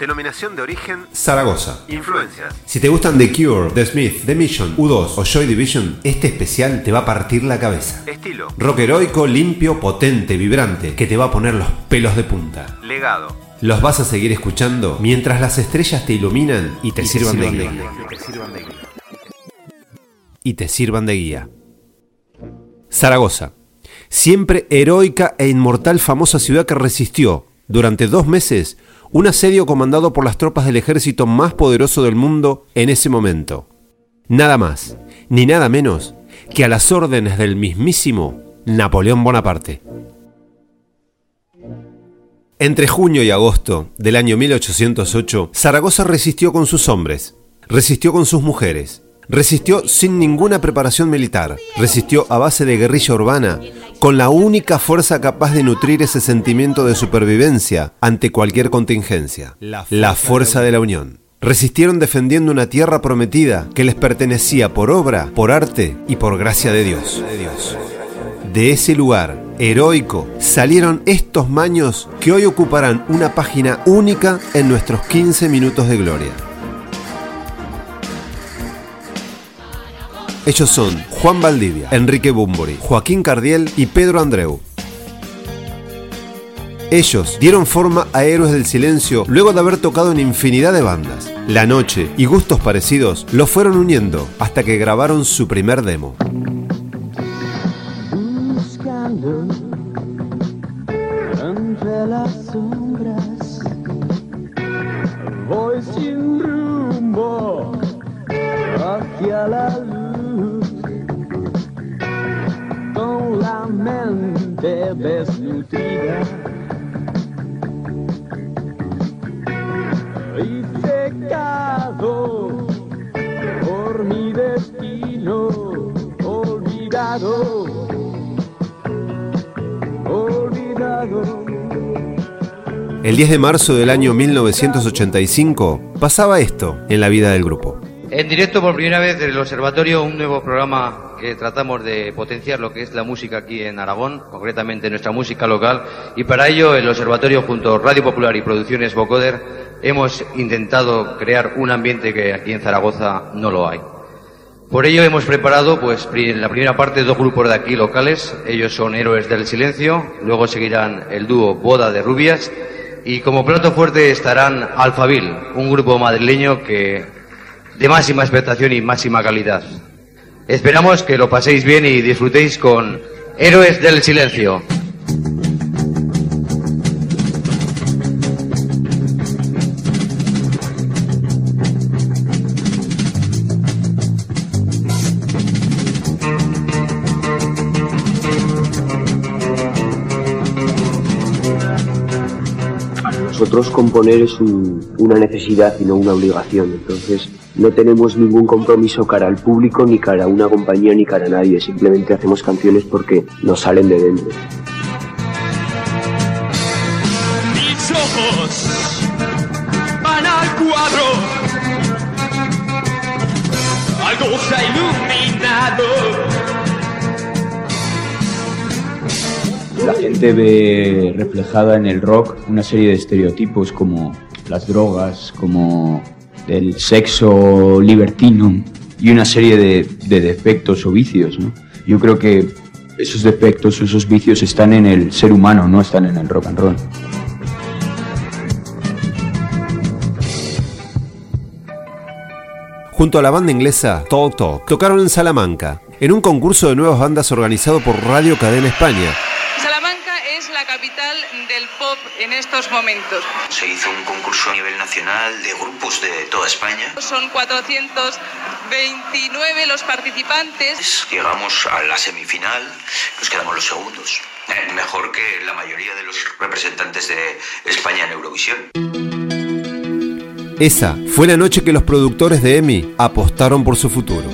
Denominación de origen Zaragoza. Influencias. Si te gustan The Cure, The Smith, The Mission, U2 o Joy Division, este especial te va a partir la cabeza. Estilo. Rock heroico, limpio, potente, vibrante, que te va a poner los pelos de punta. Legado. Los vas a seguir escuchando mientras las estrellas te iluminan y te, sirvan, de guía. Y te sirvan de guía. Zaragoza. Siempre heroica e inmortal famosa ciudad que resistió, durante dos meses, un asedio comandado por las tropas del ejército más poderoso del mundo en ese momento. Nada más, ni nada menos que a las órdenes del mismísimo Napoleón Bonaparte. Entre junio y agosto del año 1808, Zaragoza resistió con sus hombres, resistió con sus mujeres, resistió sin ninguna preparación militar, resistió a base de guerrilla urbana, con la única fuerza capaz de nutrir ese sentimiento de supervivencia ante cualquier contingencia, la fuerza de la Unión. Resistieron defendiendo una tierra prometida que les pertenecía por obra, por arte y por gracia de Dios. De ese lugar heroico salieron estos maños que hoy ocuparán una página única en nuestros 15 minutos de gloria. Ellos son Juan Valdivia, Enrique Bumbori, Joaquín Cardiel y Pedro Andreu. Ellos dieron forma a Héroes del Silencio luego de haber tocado en infinidad de bandas. La noche y gustos parecidos los fueron uniendo hasta que grabaron su primer demo. sin rumbo desnutrida. Y secado por mi destino olvidado olvidado. El 10 de marzo del año 1985 pasaba esto en la vida del grupo. En directo por primera vez desde el Observatorio, un nuevo programa que tratamos de potenciar lo que es la música aquí en Aragón, concretamente nuestra música local, y para ello el Observatorio junto a Radio Popular y Producciones Vocoder hemos intentado crear un ambiente que aquí en Zaragoza no lo hay. Por ello hemos preparado, pues, en la primera parte dos grupos de aquí locales. Ellos son Héroes del Silencio, luego seguirán el dúo Boda de Rubias y como plato fuerte estarán Alfabil, un grupo madrileño que de máxima expectación y máxima calidad. Esperamos que lo paséis bien y disfrutéis con Héroes del Silencio. Nosotros componer es un- una necesidad y no una obligación. Entonces no tenemos ningún compromiso cara al público, ni cara a una compañía, ni cara a nadie. Simplemente hacemos canciones porque nos salen de dentro. Mis ojos van al cuadro. Algo se ha iluminado. La gente ve reflejada en el rock una serie de estereotipos como las drogas, como el sexo libertino y una serie de, de defectos o vicios. Yo creo que esos defectos o esos vicios están en el ser humano, no están en el rock and roll. Junto a la banda inglesa Talk Talk, tocaron en Salamanca, en un concurso de nuevas bandas organizado por Radio Cadena España. La capital del pop en estos momentos. Se hizo un concurso a nivel nacional de grupos de toda España. Son 429 los participantes. Llegamos a la semifinal, nos quedamos los segundos. eh, mejor que la mayoría de los representantes de España en Eurovisión. Esa fue la noche que los productores de EMI apostaron por su futuro.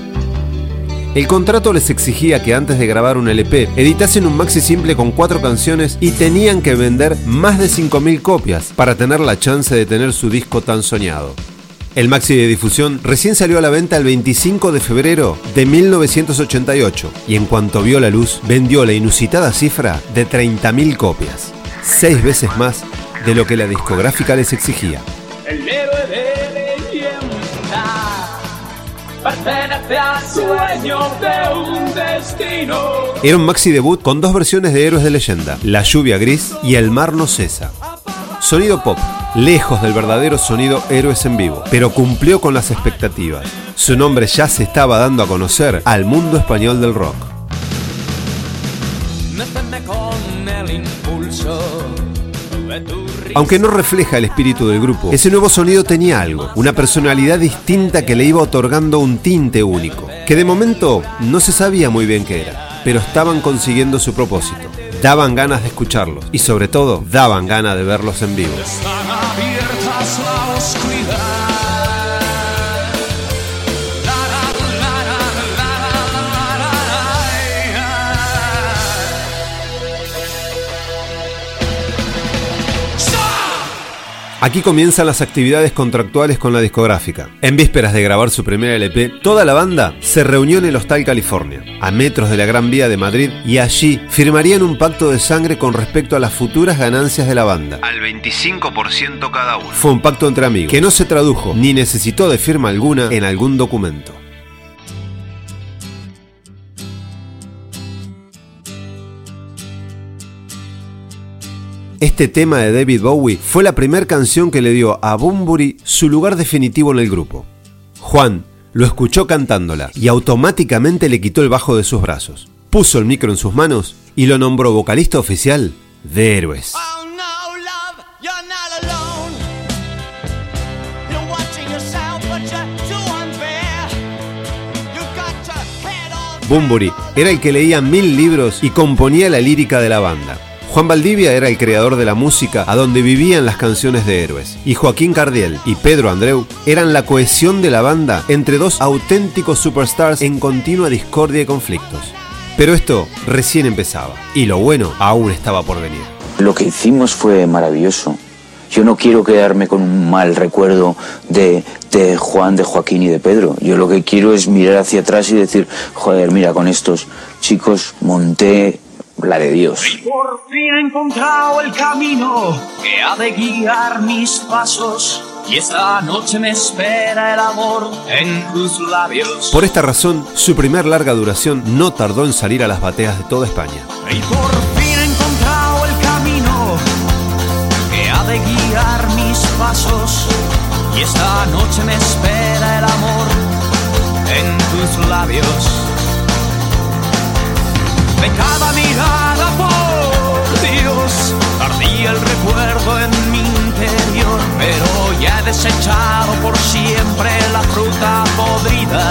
El contrato les exigía que antes de grabar un LP editasen un maxi simple con cuatro canciones y tenían que vender más de 5.000 copias para tener la chance de tener su disco tan soñado. El maxi de difusión recién salió a la venta el 25 de febrero de 1988 y en cuanto vio la luz vendió la inusitada cifra de 30.000 copias, seis veces más de lo que la discográfica les exigía. De un destino. Era un maxi debut con dos versiones de Héroes de Leyenda, La lluvia gris y El mar no cesa. Sonido pop, lejos del verdadero sonido Héroes en vivo, pero cumplió con las expectativas. Su nombre ya se estaba dando a conocer al mundo español del rock. Méteme con el impulso de tu risa. Aunque no refleja el espíritu del grupo, ese nuevo sonido tenía algo, una personalidad distinta que le iba otorgando un tinte único, que de momento no se sabía muy bien qué era, pero estaban consiguiendo su propósito. Daban ganas de escucharlos y sobre todo daban ganas de verlos en vivo. Están abiertas la oscuridad. Aquí comienzan las actividades contractuales con la discográfica. En vísperas de grabar su primer LP, toda la banda se reunió en el Hostal California, a metros de la Gran Vía de Madrid, y allí firmarían un pacto de sangre con respecto a las futuras ganancias de la banda. Al 25% cada uno. Fue un pacto entre amigos, que no se tradujo ni necesitó de firma alguna en algún documento. Este tema de David Bowie fue la primera canción que le dio a Bunbury su lugar definitivo en el grupo. Juan lo escuchó cantándola y automáticamente le quitó el bajo de sus brazos. Puso el micro en sus manos y lo nombró vocalista oficial de Héroes. Oh Bunbury era el que leía mil libros y componía la lírica de la banda. Juan Valdivia era el creador de la música a donde vivían las canciones de héroes. Y Joaquín Cardiel y Pedro Andreu eran la cohesión de la banda entre dos auténticos superstars en continua discordia y conflictos. Pero esto recién empezaba. Y lo bueno aún estaba por venir. Lo que hicimos fue maravilloso. Yo no quiero quedarme con un mal recuerdo de, de Juan, de Joaquín y de Pedro. Yo lo que quiero es mirar hacia atrás y decir, joder, mira, con estos chicos monté la de Dios. Por fin he encontrado el camino que ha de guiar mis pasos. Y esta noche me espera el amor en tus labios. Por esta razón, su primer larga duración no tardó en salir a las bateas de toda España. Y por fin he encontrado el camino que ha de guiar mis pasos. Y esta noche me espera el amor en tus labios. Cada mirada, por Dios, el recuerdo en mi interior. Pero ya he desechado por siempre la fruta podrida.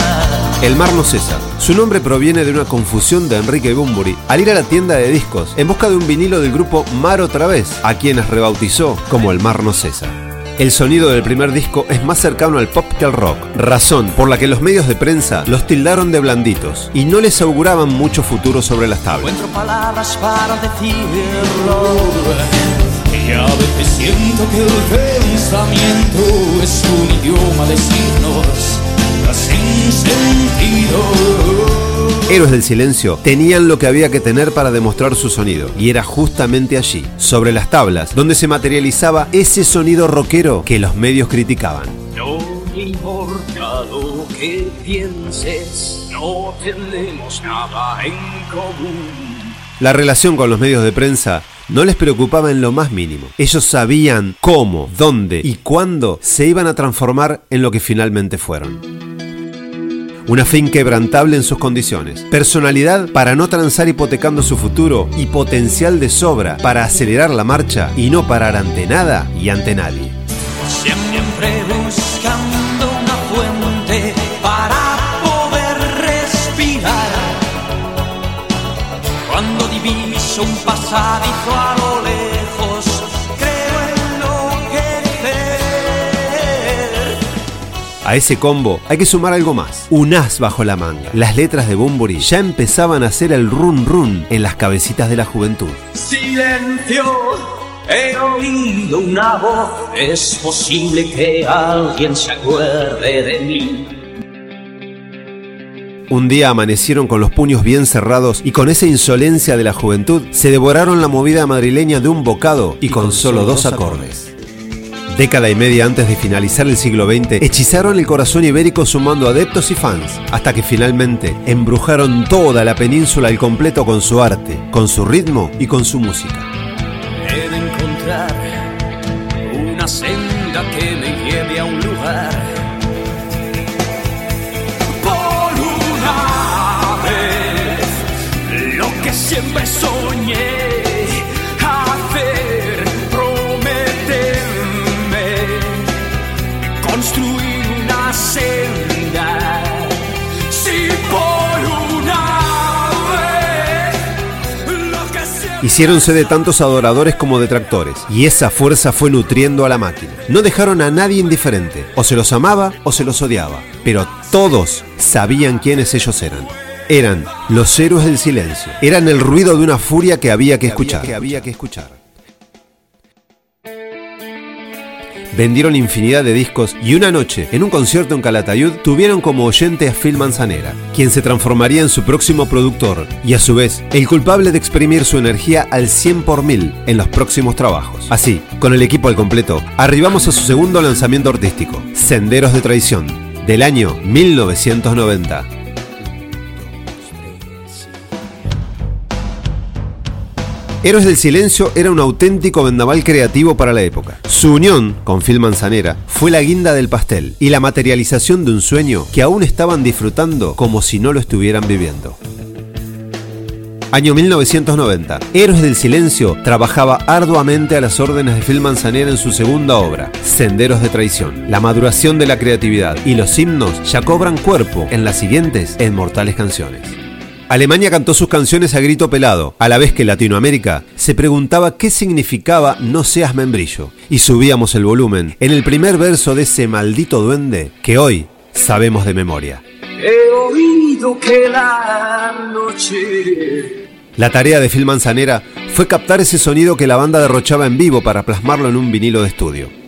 El mar no cesa. Su nombre proviene de una confusión de Enrique Bunbury al ir a la tienda de discos en busca de un vinilo del grupo Mar otra vez, a quienes rebautizó como El mar no cesa. El sonido del primer disco es más cercano al pop que al rock, razón por la que los medios de prensa los tildaron de blanditos y no les auguraban mucho futuro sobre las tablas. Encuentro palabras para sin sentido. Héroes del Silencio tenían lo que había que tener para demostrar su sonido, y era justamente allí, sobre las tablas, donde se materializaba ese sonido rockero que los medios criticaban. No importa lo que pienses, no tenemos nada en común. La relación con los medios de prensa no les preocupaba en lo más mínimo. Ellos sabían cómo, dónde y cuándo se iban a transformar en lo que finalmente fueron. Una fe inquebrantable en sus condiciones, personalidad para no transar hipotecando su futuro y potencial de sobra para acelerar la marcha y no parar ante nada y ante nadie. Es un pasadizo a lo lejos. Creo enloquecer. A ese combo hay que sumar algo más. Un as bajo la manga. Las letras de Bumburi ya empezaban a hacer el run run en las cabecitas de la juventud. Silencio, he oído una voz. Es posible que alguien se acuerde de mí. Un día amanecieron con los puños bien cerrados y con esa insolencia de la juventud se devoraron la movida madrileña de un bocado y con solo dos acordes. Década y media antes de finalizar el siglo XX, hechizaron el corazón ibérico sumando adeptos y fans, hasta que finalmente embrujaron toda la península al completo con su arte, con su ritmo y con su música. Hiciéronse de tantos adoradores como detractores, y esa fuerza fue nutriendo a la máquina. No dejaron a nadie indiferente, o se los amaba o se los odiaba, pero todos sabían quiénes ellos eran. Eran los héroes del silencio, eran el ruido de una furia que había que escuchar. Vendieron infinidad de discos y una noche, en un concierto en Calatayud, tuvieron como oyente a Phil Manzanera, quien se transformaría en su próximo productor y a su vez el culpable de exprimir su energía al 100 por mil en los próximos trabajos. Así, con el equipo al completo, arribamos a su segundo lanzamiento artístico, Senderos de Traición, del año 1990. Héroes del Silencio era un auténtico vendaval creativo para la época. Su unión con Phil Manzanera fue la guinda del pastel y la materialización de un sueño que aún estaban disfrutando como si no lo estuvieran viviendo. Año 1990. Héroes del Silencio trabajaba arduamente a las órdenes de Phil Manzanera en su segunda obra, Senderos de Traición. La maduración de la creatividad y los himnos ya cobran cuerpo en las siguientes e inmortales canciones. Alemania cantó sus canciones a grito pelado, a la vez que Latinoamérica se preguntaba qué significaba No seas membrillo, y subíamos el volumen en el primer verso de ese maldito duende que hoy sabemos de memoria. He oído que la noche La tarea de Phil Manzanera fue captar ese sonido que la banda derrochaba en vivo para plasmarlo en un vinilo de estudio.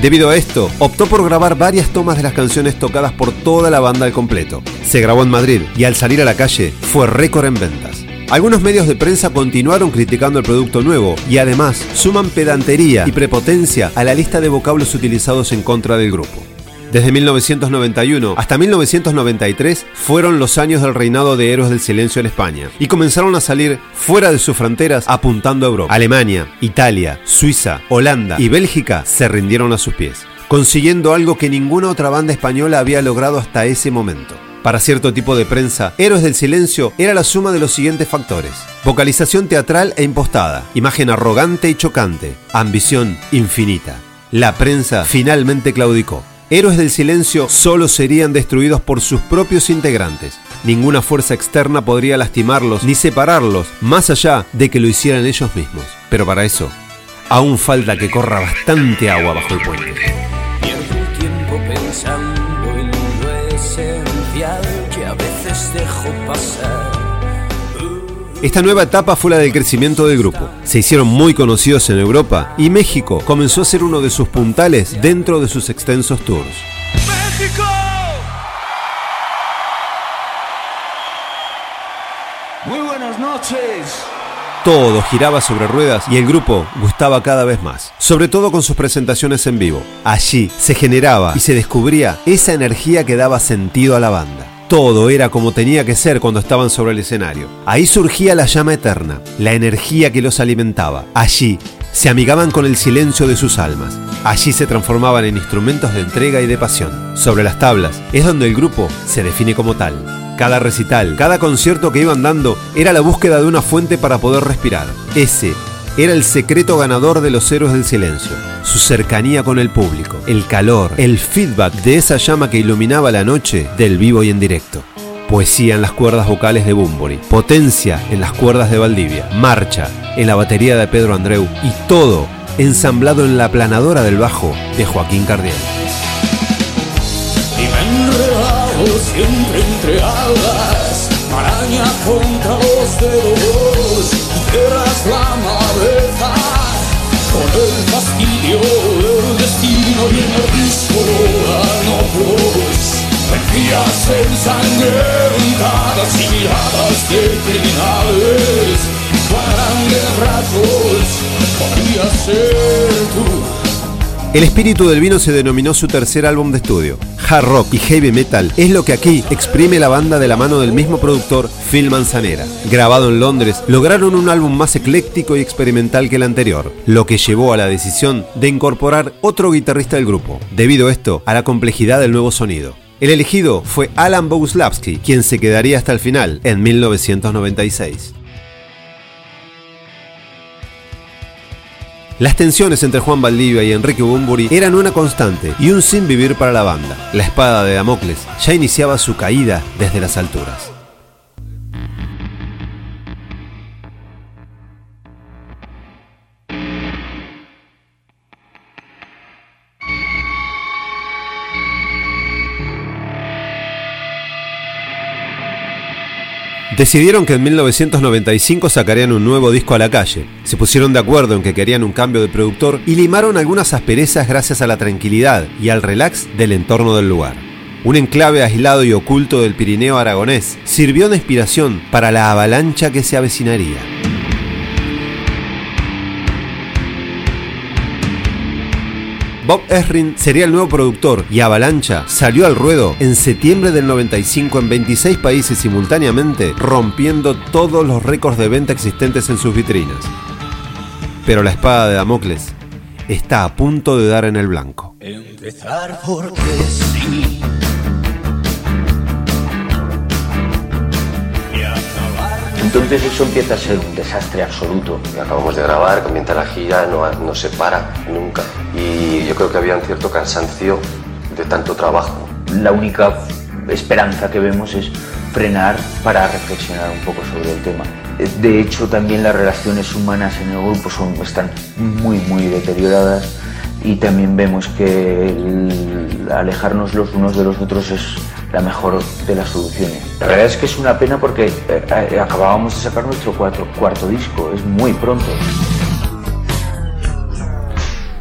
Debido a esto, optó por grabar varias tomas de las canciones tocadas por toda la banda al completo. Se grabó en Madrid y al salir a la calle fue récord en ventas. Algunos medios de prensa continuaron criticando el producto nuevo y además suman pedantería y prepotencia a la lista de vocablos utilizados en contra del grupo. Desde 1991 hasta 1993 fueron los años del reinado de héroes del silencio en España y comenzaron a salir fuera de sus fronteras apuntando a Europa. Alemania, Italia, Suiza, Holanda y Bélgica se rindieron a sus pies, consiguiendo algo que ninguna otra banda española había logrado hasta ese momento. Para cierto tipo de prensa, Héroes del Silencio era la suma de los siguientes factores. Vocalización teatral e impostada, imagen arrogante y chocante, ambición infinita. La prensa finalmente claudicó. Héroes del Silencio solo serían destruidos por sus propios integrantes. Ninguna fuerza externa podría lastimarlos ni separarlos, más allá de que lo hicieran ellos mismos. Pero para eso, aún falta que corra bastante agua bajo el puente. Esta nueva etapa fue la del crecimiento del grupo. Se hicieron muy conocidos en Europa y México comenzó a ser uno de sus puntales dentro de sus extensos tours. ¡México! Muy buenas noches. Todo giraba sobre ruedas y el grupo gustaba cada vez más, sobre todo con sus presentaciones en vivo. Allí se generaba y se descubría esa energía que daba sentido a la banda. Todo era como tenía que ser cuando estaban sobre el escenario. Ahí surgía la llama eterna, la energía que los alimentaba. Allí se amigaban con el silencio de sus almas. Allí se transformaban en instrumentos de entrega y de pasión. Sobre las tablas es donde el grupo se define como tal. Cada recital, cada concierto que iban dando era la búsqueda de una fuente para poder respirar. Ese era el secreto ganador de los héroes del silencio. Su cercanía con el público, el calor, el feedback de esa llama que iluminaba la noche del vivo y en directo. Poesía en las cuerdas vocales de Bumburi, potencia en las cuerdas de Valdivia, marcha en la batería de Pedro Andreu y todo ensamblado en la planadora del bajo de Joaquín Cardiel. Y me enredado siempre entre alas, y miradas de criminales, ser tú. El espíritu del vino se denominó su tercer álbum de estudio. Hard rock y heavy metal es lo que aquí exprime la banda de la mano del mismo productor Phil Manzanera. Grabado en Londres, lograron un álbum más ecléctico y experimental que el anterior, lo que llevó a la decisión de incorporar otro guitarrista del grupo, debido esto a la complejidad del nuevo sonido. El elegido fue Alan Boguslavski, quien se quedaría hasta el final, en 1996. Las tensiones entre Juan Valdivia y Enrique Bumburi eran una constante y un sin vivir para la banda. La espada de Damocles ya iniciaba su caída desde las alturas. Decidieron que en 1995 sacarían un nuevo disco a la calle. Se pusieron de acuerdo en que querían un cambio de productor y limaron algunas asperezas gracias a la tranquilidad y al relax del entorno del lugar. Un enclave aislado y oculto del Pirineo aragonés sirvió de inspiración para la avalancha que se avecinaría. Bob Esrin sería el nuevo productor y Avalancha salió al ruedo en septiembre del 95 en 26 países simultáneamente, rompiendo todos los récords de venta existentes en sus vitrinas. Pero la espada de Damocles está a punto de dar en el blanco. Entonces eso empieza a ser un desastre absoluto. Acabamos de grabar, comienza la gira, no, no se para nunca. Y yo creo que había un cierto cansancio de tanto trabajo. La única esperanza que vemos es frenar para reflexionar un poco sobre el tema. De hecho, también las relaciones humanas en el grupo son, están muy, muy deterioradas y también vemos que el alejarnos los unos de los otros es la mejor de las soluciones. La verdad es que es una pena porque eh, eh, acabábamos de sacar nuestro cuarto, cuarto disco, es muy pronto.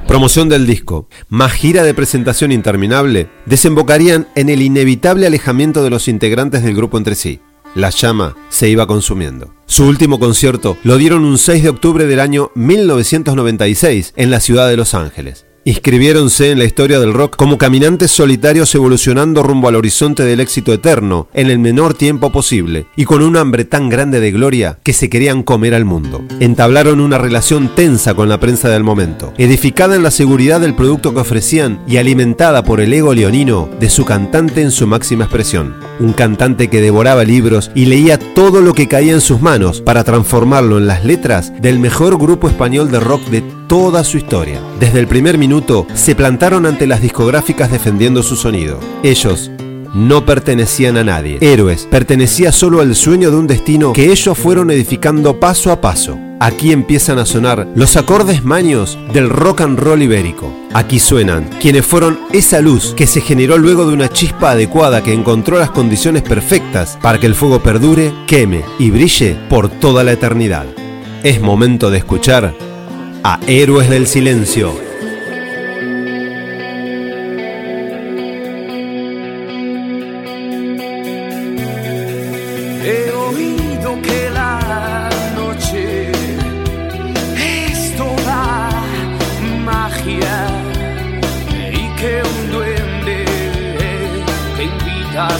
Promoción del disco, más gira de presentación interminable, desembocarían en el inevitable alejamiento de los integrantes del grupo entre sí. La llama se iba consumiendo. Su último concierto lo dieron un 6 de octubre del año 1996 en la ciudad de Los Ángeles. Inscribiéronse en la historia del rock como caminantes solitarios evolucionando rumbo al horizonte del éxito eterno en el menor tiempo posible y con un hambre tan grande de gloria que se querían comer al mundo. Entablaron una relación tensa con la prensa del momento, edificada en la seguridad del producto que ofrecían y alimentada por el ego leonino de su cantante en su máxima expresión. Un cantante que devoraba libros y leía todo lo que caía en sus manos para transformarlo en las letras del mejor grupo español de rock de toda su historia. Desde el primer minuto se plantaron ante las discográficas defendiendo su sonido. Ellos no pertenecían a nadie. Héroes pertenecía solo al sueño de un destino que ellos fueron edificando paso a paso. Aquí empiezan a sonar los acordes maños del rock and roll ibérico. Aquí suenan quienes fueron esa luz que se generó luego de una chispa adecuada que encontró las condiciones perfectas para que el fuego perdure, queme y brille por toda la eternidad. Es momento de escuchar a Héroes del Silencio. He oído que la noche es toda magia y que un duende te invita a